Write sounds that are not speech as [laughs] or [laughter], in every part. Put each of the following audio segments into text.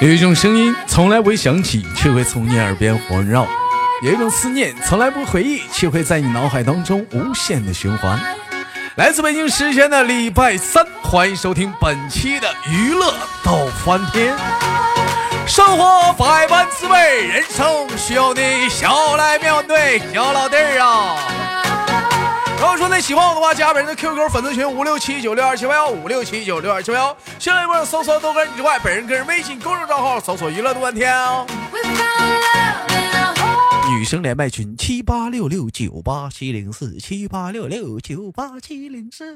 有一种声音从来不会响起，却会从你耳边环绕；有一种思念从来不回忆，却会在你脑海当中无限的循环。来自北京时间的礼拜三，欢迎收听本期的娱乐逗翻天。生活百般滋味，人生需要你笑来面对。小老弟儿啊！如果说你喜欢我的话，加本人的 QQ 粉丝群五六七九六二七八幺五六七九六二七八幺。新浪微博搜索豆哥你之外，本人个人微信公众账号搜索娱乐多半天哦。女生连麦群七八六六九八七零四七八六六九八七零四。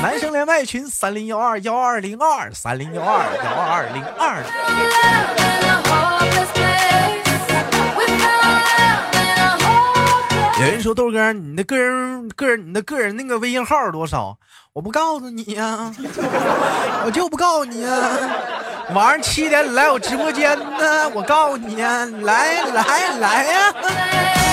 男生连麦群三零幺二幺二零二三零幺二幺二零二。有人说豆哥，你的个人个人你的个人那个微信号多少？我不告诉你呀，[laughs] 我就不告诉你呀。晚上七点来我直播间呢，我告诉你呀，来来来呀。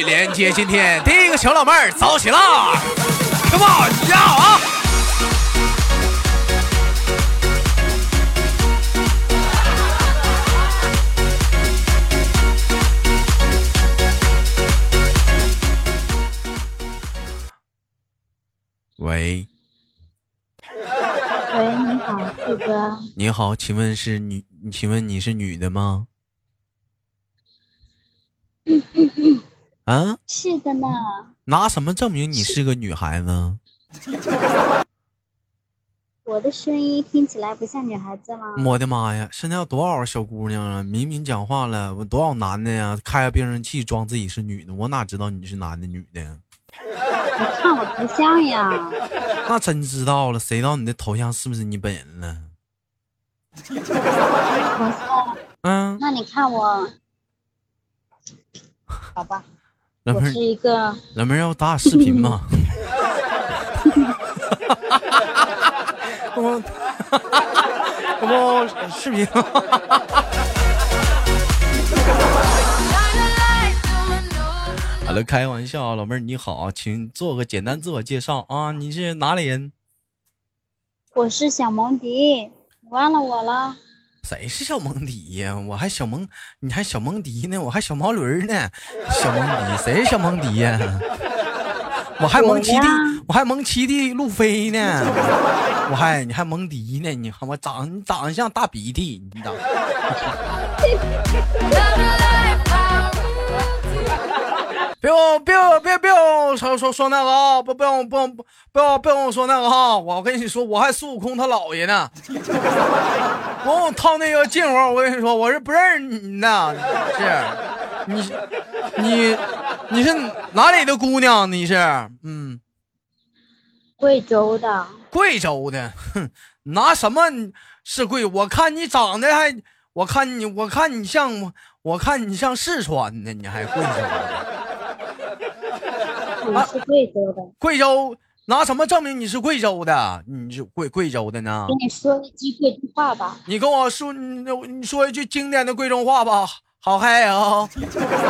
连接今天第一个小老妹儿走起啦！Come on，要啊！喂，喂，你好，四哥。你好，请问是女？请问你是女的吗？[laughs] 啊，是的呢。拿什么证明你是个女孩子？[laughs] 我的声音听起来不像女孩子吗？我的妈呀！现在有多少小姑娘啊？明明讲话了，我多少男的呀？开着变声器装自己是女的，我哪知道你是男的女的？你看我头像呀？[laughs] 那真知道了，谁知道你的头像是不是你本人呢？[laughs] 头像？嗯。那你看我。好吧，我是一个。老妹儿要打视频吗？[laughs] 我我视频。好了，开玩笑啊，老妹儿你好，请做个简单自我介绍啊，你是哪里人？我是小蒙迪，忘了我了。谁是小蒙迪呀？我还小蒙，你还小蒙迪呢？我还小毛驴呢。小蒙迪，谁是小蒙迪呀？我还蒙七弟，我还蒙七弟路飞呢。[laughs] 我还你还蒙迪呢？你看我长，你长得像大鼻涕，你长。[laughs] 别别别别说说说那个啊！不不用不用不不要不用说那个哈！我跟你说，我还孙悟空他姥爷呢。我套那个近乎，我跟你说，我是不认识你的。是，你你你是哪里的姑娘？你是嗯，贵州的。贵州的，哼，拿什么是贵？我看你长得还，我看你我看你像我看你像四川的，你还贵州的。我是贵州的，贵州拿什么证明你是贵州的？你是贵贵州的呢？跟你说一句贵州话吧。你跟我说，你你说一句经典的贵州话吧。好嗨哦，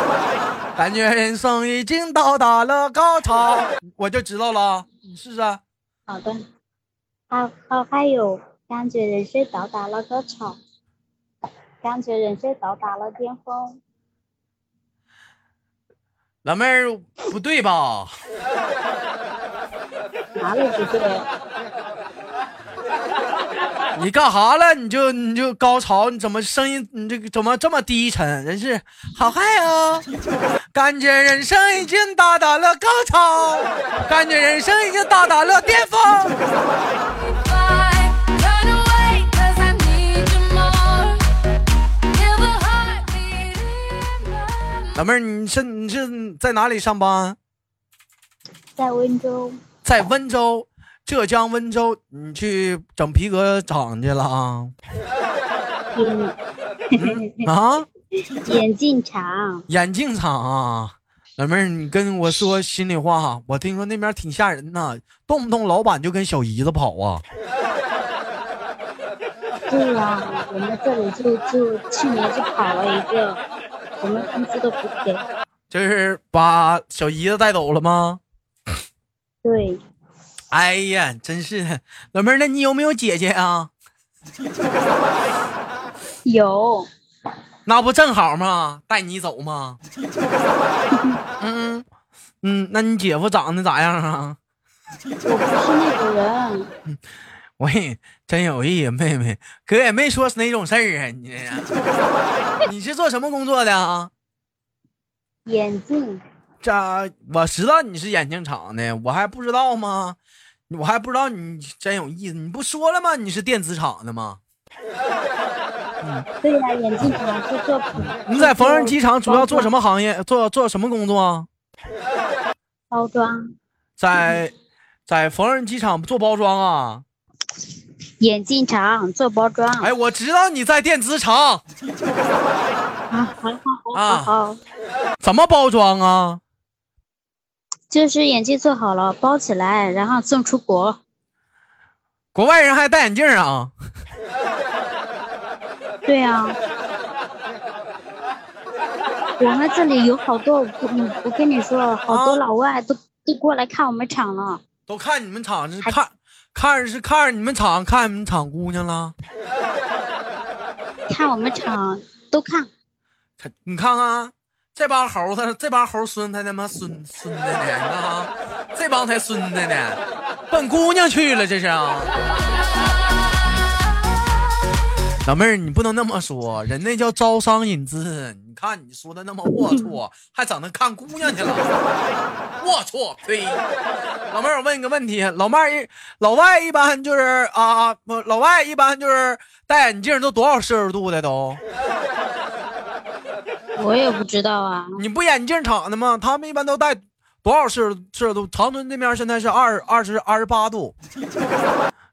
[laughs] 感觉人生已经到达了高潮，我就知道了。你试试。好的。好好嗨哟，感觉人生到达了高潮，感觉人生到达了巅峰。老妹儿不对吧？哪里不对？你干啥了？你就你就高潮？你怎么声音？你这个怎么这么低沉？人是好嗨哦！感觉人生已经到达了高潮，感觉人生已经到达了巅峰。老妹儿，你是你是在哪里上班？在温州。在温州，浙江温州，你去整皮革厂去了啊？啊？眼镜厂。眼镜厂啊，老妹儿，你跟我说心里话，我听说那边挺吓人呐，动不动老板就跟小姨子跑啊。对呀，我们这里就就去年就跑了一个，我们工资都不给。就是把小姨子带走了吗？对，哎呀，真是的，老妹儿，那你有没有姐姐啊？有，那不正好吗？带你走吗？[laughs] 嗯嗯，那你姐夫长得咋样啊？我不是那种人。我也真有意思，妹妹，哥也没说是哪种事儿啊。你这，[laughs] 你是做什么工作的啊？眼镜，这我知道你是眼镜厂的，我还不知道吗？我还不知道你真有意思，你不说了吗？你是电子厂的吗？对呀，眼镜厂是做。你在缝纫机厂主要做什么行业？做做什么工作？包装。在在缝纫机厂做包装啊？眼镜厂做包装。哎，我知道你在电子厂。啊，好好好好好。怎么包装啊？就是眼镜做好了，包起来，然后送出国。国外人还戴眼镜啊？对呀。我们这里有好多，我我跟你说，好多老外都都过来看我们厂了。都看你们厂是看。看是看着你们厂看你们厂姑娘了，[laughs] 看我们厂都看。你看看这帮猴子，这帮猴孙他他妈孙孙子呢！你看啊，这帮才孙子呢，奔姑娘去了这是啊。老妹儿，你不能那么说，人那叫招商引资。你看你说的那么龌龊，还整那看姑娘去了，龌龊！呸！老妹儿，我问你个问题，老妹儿，老外一般就是啊，不，老外一般就是戴眼镜都多少摄氏度的都？[laughs] 我也不知道啊。你不眼镜厂的吗？他们一般都戴多少摄摄氏度？长春这边现在是二二十二十八度。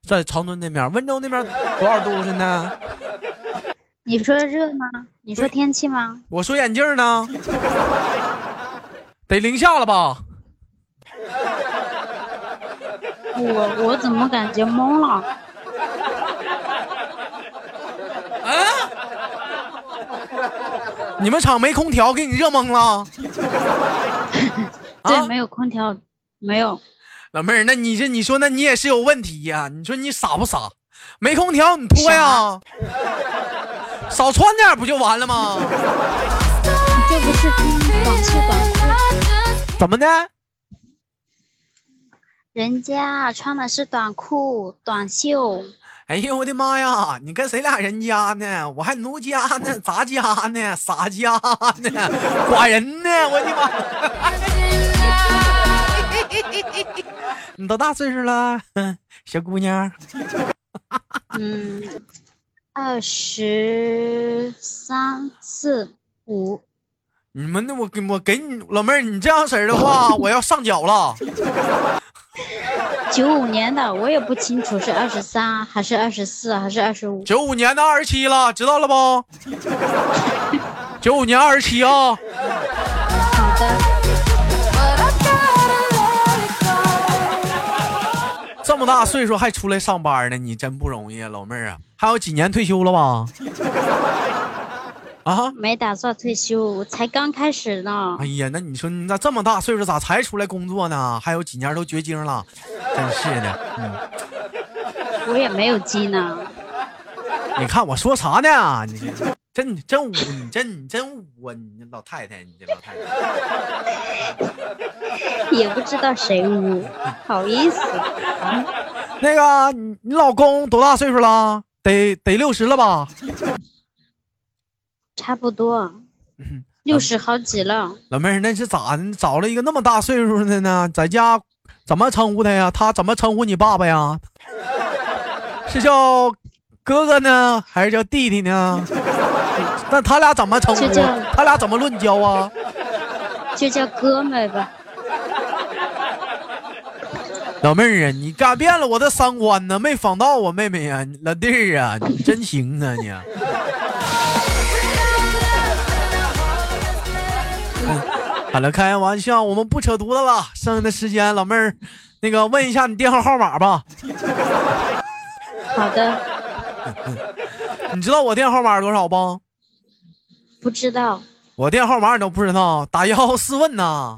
在长春那边，温州那边多少度现在？你说热吗？你说天气吗？我说眼镜呢，得零下了吧？我我怎么感觉懵了？啊？你们厂没空调，给你热懵了？[laughs] 对，没有空调，没有。老妹儿，那你这你说，那你也是有问题呀？你说你傻不傻？没空调你脱呀，少穿点不就完了吗？你这不是短袖短裤？怎么的？人家穿的是短裤短袖。哎呦我的妈呀！你跟谁俩人家呢？我还奴家呢？咋家呢？啥家呢？[laughs] 寡人呢？我的妈！[laughs] 你多大岁数了，小姑娘？嗯，二十三四五。你们那我给我给你老妹儿，你这样式儿的话，我要上缴了。九五年的，我也不清楚是二十三还是二十四还是二十五。九五年的二十七了，知道了不？[laughs] 九五年二十七啊。好的。么大岁数还出来上班呢，你真不容易啊，老妹儿啊！还有几年退休了吧？[laughs] 啊，没打算退休，才刚开始呢。哎呀，那你说你咋这么大岁数咋才出来工作呢？还有几年都绝经了，真是的。嗯，我也没有鸡呢。你看我说啥呢？你真真污，你真你真污，你老太太，你这老太太，也不知道谁污，好意思啊？那个，你你老公多大岁数了？得得六十了吧？差不多，六十好几了。老妹儿，那是咋的？找了一个那么大岁数的呢？在家怎么称呼他呀？他怎么称呼你爸爸呀？是叫？哥哥呢？还是叫弟弟呢？那他俩怎么称呼？他俩怎么论交啊？就叫哥们吧。老妹儿啊，你改变了我的三观呢，没仿到我妹妹呀，老弟儿啊，你真行啊你。好了，开玩笑，我们不扯犊子了。剩下的时间，老妹儿，那个问一下你电话号码吧。好的。你知道我电话号码多少不？不知道。我电话号码你都不知道？打幺幺四问呐。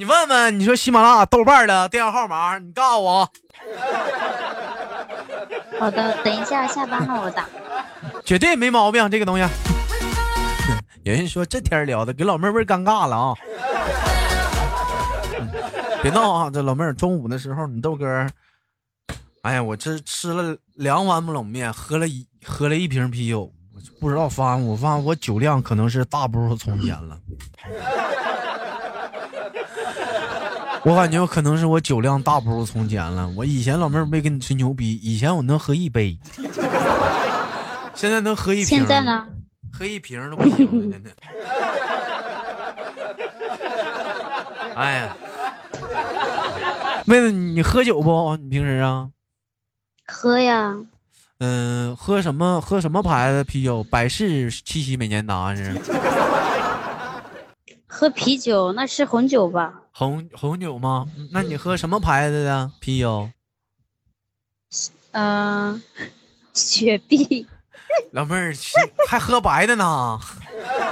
你问问，你说喜马拉雅、豆瓣的电话号码，你告诉我。好的，等一下下班了我打。绝对没毛病，这个东西。[laughs] 有人说这天聊的给老妹儿味尴尬了啊！别闹啊，这老妹儿中午的时候，你豆哥，哎呀，我这吃了两碗冷面，喝了一喝了一瓶啤酒，不知道发我发现我酒量可能是大不如从前了。[laughs] 我感觉可能是我酒量大不如从前了。我以前老妹儿没跟你吹牛逼，以前我能喝一杯，[laughs] 现在能喝一瓶。现在呢？喝一瓶都不行了，真的。哎呀，妹子，你喝酒不？你平时啊？喝呀。嗯，喝什么？喝什么牌子啤酒？百事、七喜、美年达是？喝啤酒，那是红酒吧？红红酒吗？那你喝什么牌子的啤酒？嗯，雪碧。[laughs] 老妹儿还喝白的呢？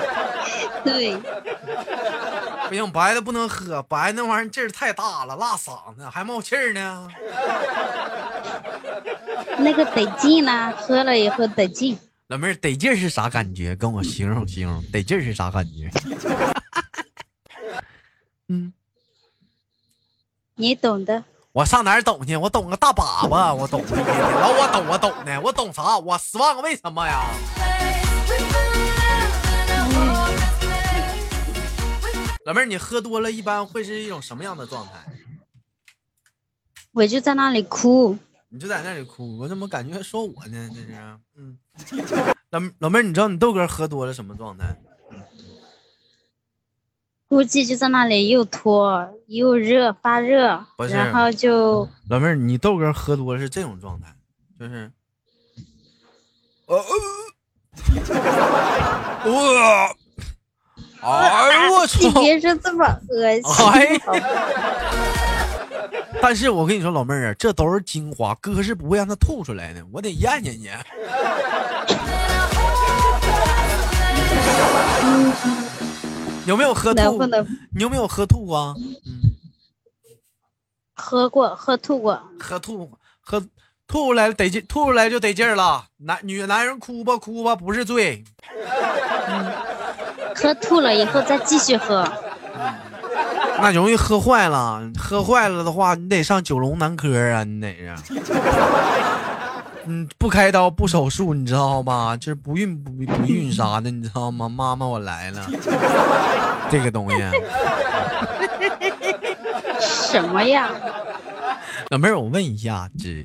[laughs] 对。不行，白的不能喝，白那玩意儿劲儿太大了，辣嗓子，还冒气儿呢。[laughs] 那个得劲呢，喝了以后得劲。老妹儿得劲是啥感觉？跟我形容形容，得劲是啥感觉？嗯，你懂的。我上哪儿懂去？我懂个大粑粑，我懂。老我懂，我懂的，我懂啥？我十万个为什么呀？老妹儿，你喝多了一般会是一种什么样的状态？我就在那里哭。你就在那里哭？我怎么感觉说我呢？这是，嗯。老老妹儿，你知道你豆哥喝多了什么状态？估计就在那里又脱又热发热，然后就老妹儿，你豆哥喝多是这种状态，就是，呃，哇，哎呦我操！你别说这么恶心。但是我跟你说，老妹儿啊，这都是精华，哥是不会让他吐出来的，我得咽进去。有没有喝吐？你有没有喝吐过？嗯，喝过，喝吐过。喝吐，喝吐出来得劲，吐出来就得劲儿了。男女男人哭吧哭吧不是罪。喝吐了以后再继续喝。那容易喝坏了，喝坏了的话，你得上九龙男科啊，你得是。嗯，不开刀不手术，你知道吗？就是不孕不不孕啥 [laughs] 的，你知道吗？妈妈，我来了，[laughs] 这个东西。什么呀？老妹儿，我问一下，这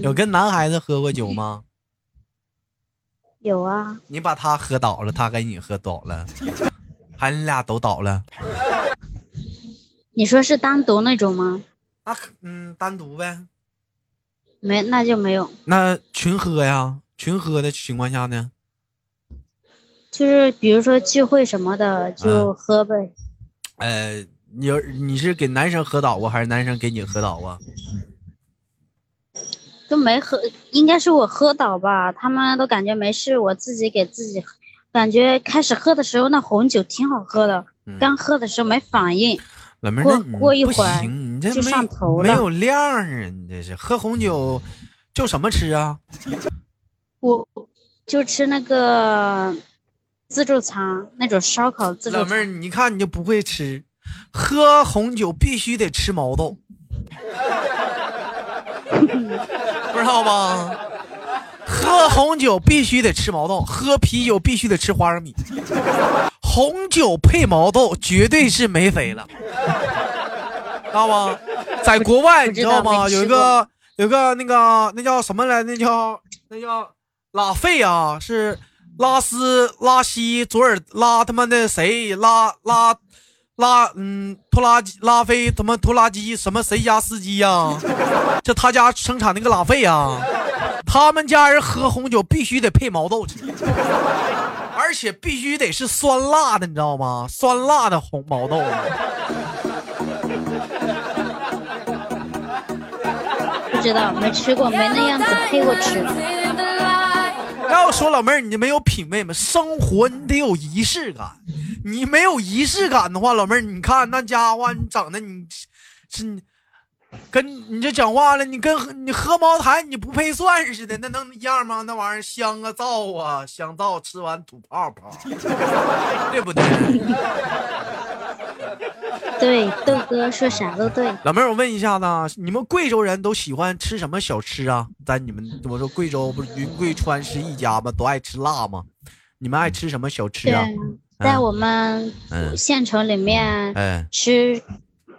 有跟男孩子喝过酒吗？有啊。你把他喝倒了，他给你喝倒了，还你俩都倒了？你说是单独那种吗？那嗯，单独呗。没，那就没有。那群喝呀？群喝的情况下呢？就是比如说聚会什么的，就喝呗。呃，你你是给男生喝倒啊，还是男生给你喝倒啊？都没喝，应该是我喝倒吧？他们都感觉没事，我自己给自己。感觉开始喝的时候，那红酒挺好喝的，刚喝的时候没反应。老妹儿，过过一会儿你这就上头了，没有量啊！你这是喝红酒就什么吃啊？[laughs] 我就吃那个自助餐那种烧烤自助。老妹儿，你看你就不会吃，喝红酒必须得吃毛豆，不知道吗？喝红酒必须得吃毛豆，喝啤酒必须得吃花生米。红酒配毛豆，绝对是没谁了，知道吗？在国外，你知道吗？有一个，有个那个，那叫什么来？那叫那叫拉菲啊，是拉斯拉西佐尔拉他妈的谁拉拉拉嗯拖拉机拉菲他妈拖拉机什么谁家司机呀？这他家生产那个拉菲啊，他们家人喝红酒必须得配毛豆吃。而且必须得是酸辣的，你知道吗？酸辣的红毛豆。[laughs] 不知道，没吃过，没那样子配过吃。要说老妹儿，你没有品味吗？生活你得有仪式感，你没有仪式感的话，老妹儿，你看那家伙，你整的你是跟你这讲话了，你跟你喝茅台你不配蒜似的，那能一样吗？那玩意儿香啊燥啊，香皂吃完吐泡泡，[laughs] 对不对？对，豆哥说啥都对。老妹儿，我问一下子，你们贵州人都喜欢吃什么小吃啊？在你们我说贵州不是云贵川是一家吗？都爱吃辣吗？你们爱吃什么小吃啊？在我们县城里面，吃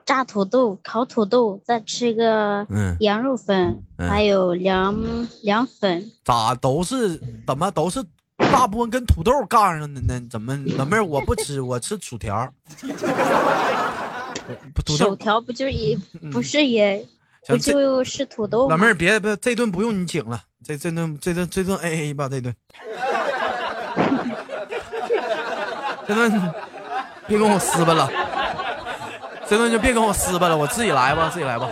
炸土豆、烤土豆，再吃一个羊肉粉，还有凉凉粉。咋都是怎么都是大部分跟土豆杠上的呢？怎么老妹儿我不吃，我吃薯条。薯条不就也不是也不就是土豆？老妹儿别别，这顿不用你请了，这这顿这顿这顿 A A 吧，这顿。[laughs] 这顿别跟我撕巴了，这顿就别跟我撕巴了，我自己来吧，自己来吧，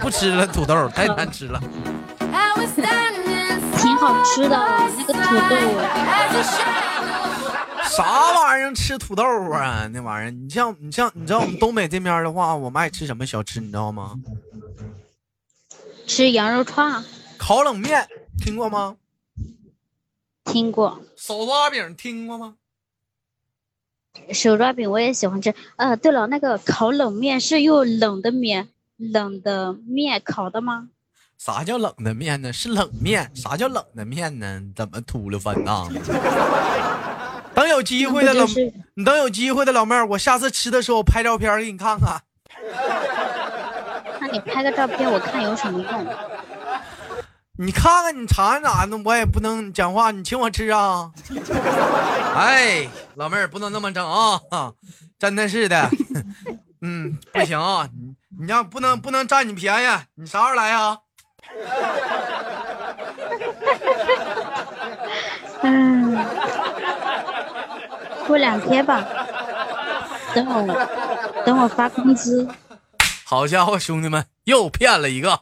不吃了土豆太难吃了。挺好吃的那个土豆。啥玩意儿吃土豆啊？那玩意儿，你像你像你知道我们东北这边的话，我们爱吃什么小吃？你知道吗？吃羊肉串、烤冷面，听过吗？听过。手抓饼听过吗？手抓饼我也喜欢吃。呃，对了，那个烤冷面是用冷的面、冷的面烤的吗？啥叫冷的面呢？是冷面。啥叫冷的面呢？怎么秃噜分呐？[laughs] 等有机会的老，你等有机会的老妹儿，我下次吃的时候拍照片给你看看。[laughs] 那你拍个照片，我看有什么用？你看看，你尝尝咋的？我也不能讲话，你请我吃啊！[laughs] 哎，老妹儿不能那么整啊！真的是的，嗯，不行啊！你你要不能不能占你便宜，你啥时候来呀？[laughs] 嗯。过两天吧，等我等我发工资。好家伙，兄弟们又骗了一个。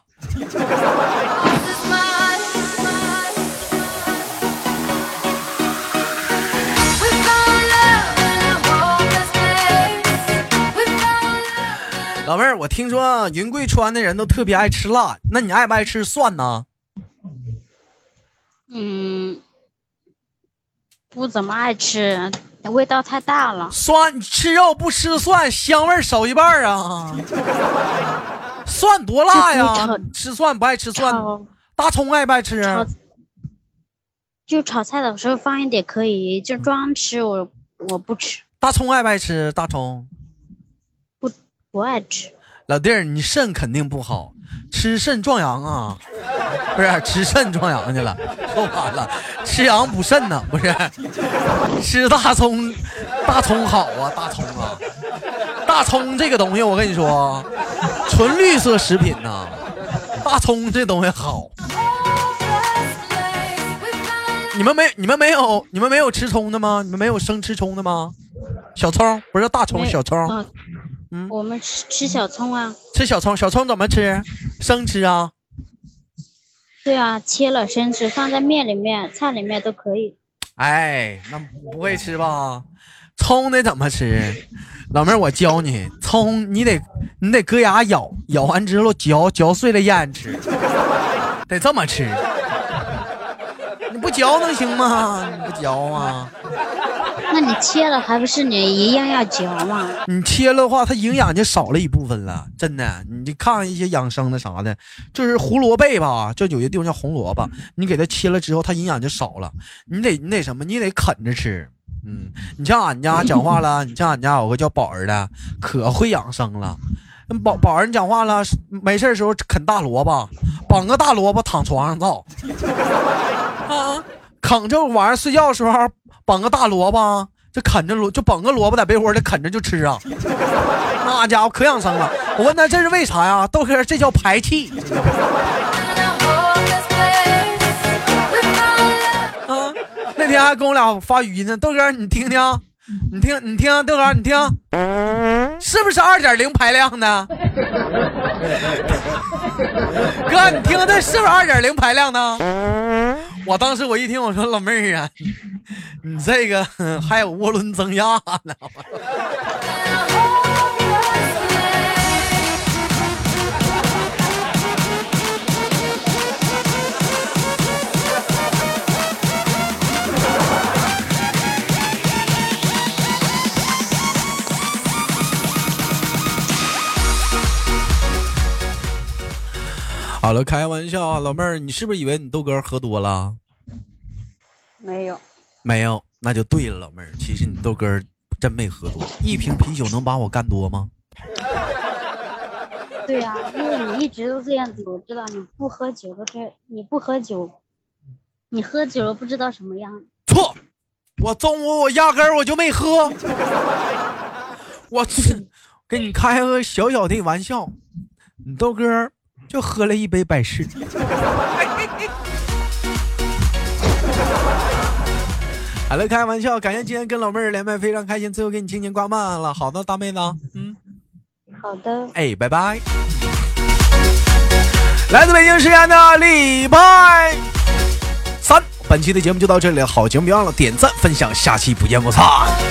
老妹儿，我听说云贵川的人都特别爱吃辣，那你爱不爱吃蒜呢？嗯，不怎么爱吃。味道太大了，蒜吃肉不吃蒜，香味少一半啊！蒜多辣呀！吃蒜不爱吃蒜，大葱爱不爱吃？就炒菜的时候放一点可以，就装吃我我不吃。大葱爱不爱吃？大葱不不爱吃。老弟儿，你肾肯定不好，吃肾壮阳啊！不是吃肾壮阳去了，说反了，吃阳补肾呢，不是？吃大葱，大葱好啊，大葱啊，大葱这个东西我跟你说，纯绿色食品呐，大葱这东西好。你们没你们没有你们没有吃葱的吗？你们没有生吃葱的吗？小葱不是大葱，小葱。嗯，我们吃吃小葱啊。吃小葱，小葱怎么吃？生吃啊？对啊，切了生吃，放在面里面、菜里面都可以。哎，那不会吃吧？葱得怎么吃？老妹儿，我教你，葱你得你得搁牙咬，咬完之后嚼嚼碎了咽吃，得这么吃。你不嚼能行吗？你不嚼啊？那你切了还不是你一样要嚼吗？你切了话，它营养就少了一部分了，真的。你看一些养生的啥的，就是胡萝卜吧，就有些地方叫红萝卜，你给它切了之后，它营养就少了。你得你得什么？你得啃着吃。嗯，你像俺家讲话了，你像俺家有个叫宝儿的，可会养生了。宝宝儿，你讲话了，没事的时候啃大萝卜，绑个大萝卜躺床上造。[laughs] 啊，啃着晚上睡觉的时候。绑个大萝卜，就啃着萝，就绑个萝卜在被窝里啃着就吃啊！[laughs] 那家伙可养生了。我问他这是为啥呀？豆哥，这叫排气。[laughs] 啊！那天还跟我俩发语音呢。豆哥，你听听，你听，你听，豆哥，你听，是不是二点零排量的？[laughs] 哥，你听这是不是二点零排量的？我当时我一听，我说老妹儿啊，你这个还有涡轮增压呢。好了，开玩笑啊，老妹儿，你是不是以为你豆哥喝多了？没有，没有，那就对了，老妹儿，其实你豆哥真没喝多，一瓶啤酒能把我干多吗？对呀，因为你一直都这样子，我知道你不喝酒都是你不喝酒，你喝酒了不知道什么样。错，我中午我压根儿我就没喝，我跟你开个小小的玩笑，你豆哥。就喝了一杯百事。[laughs] 好了，开玩笑，感谢今天跟老妹儿连麦，非常开心。最后给你轻轻挂慢了，好的，大妹子，嗯，好的，哎，拜拜。来自北京时间的礼拜三，本期的节目就到这里了，好节目别忘了点赞分享，下期不见不散。